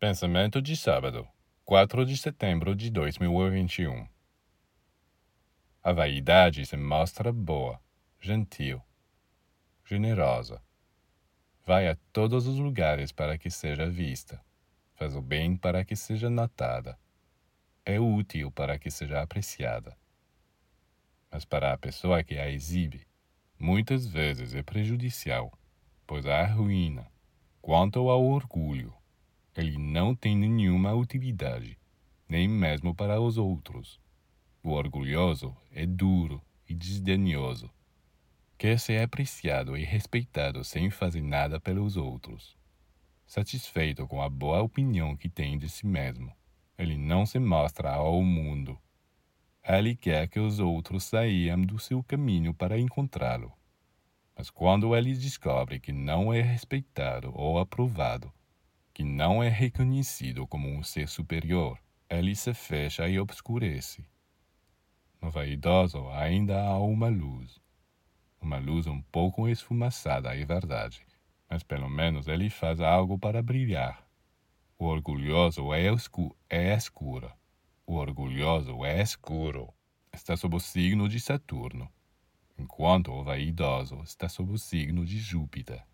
Pensamento de sábado, 4 de setembro de 2021. A vaidade se mostra boa, gentil, generosa. Vai a todos os lugares para que seja vista. Faz o bem para que seja notada. É útil para que seja apreciada. Mas para a pessoa que a exibe, muitas vezes é prejudicial, pois a arruína. Quanto ao orgulho, ele não tem nenhuma utilidade, nem mesmo para os outros. O orgulhoso é duro e desdenhoso. Quer ser apreciado e respeitado sem fazer nada pelos outros. Satisfeito com a boa opinião que tem de si mesmo, ele não se mostra ao mundo. Ele quer que os outros saiam do seu caminho para encontrá-lo. Mas quando ele descobre que não é respeitado ou aprovado, que não é reconhecido como um ser superior, ele se fecha e obscurece. No vaidoso ainda há uma luz. Uma luz um pouco esfumaçada, é verdade, mas pelo menos ele faz algo para brilhar. O orgulhoso é, escu é escuro. O orgulhoso é escuro. Está sob o signo de Saturno, enquanto o vaidoso está sob o signo de Júpiter.